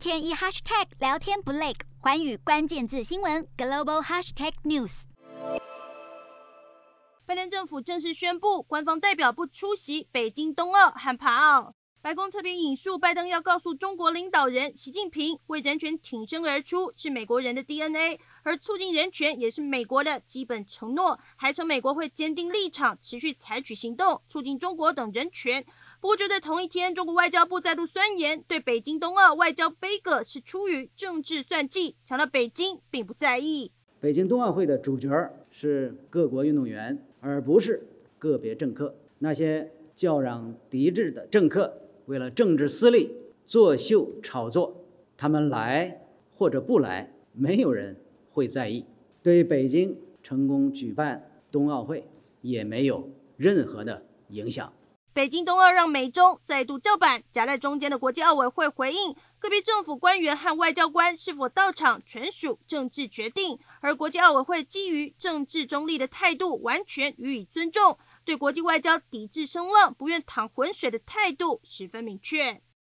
天一 hashtag 聊天不累，环宇关键字新闻 global hashtag news。拜登政府正式宣布，官方代表不出席北京冬奥和帕奥。白宫特别引述拜登要告诉中国领导人习近平，为人权挺身而出是美国人的 DNA，而促进人权也是美国的基本承诺。还称美国会坚定立场，持续采取行动，促进中国等人权。不过就在同一天，中国外交部再度酸言，对北京冬奥外交杯葛是出于政治算计，强调北京并不在意。北京冬奥会的主角是各国运动员，而不是个别政客。那些叫嚷抵制的政客。为了政治私利作秀炒作，他们来或者不来，没有人会在意。对北京成功举办冬奥会也没有任何的影响。北京冬奥让美中再度叫板，夹在中间的国际奥委会回应，个别政府官员和外交官是否到场全属政治决定，而国际奥委会基于政治中立的态度，完全予以尊重。对国际外交抵制声浪、不愿淌浑水的态度十分明确。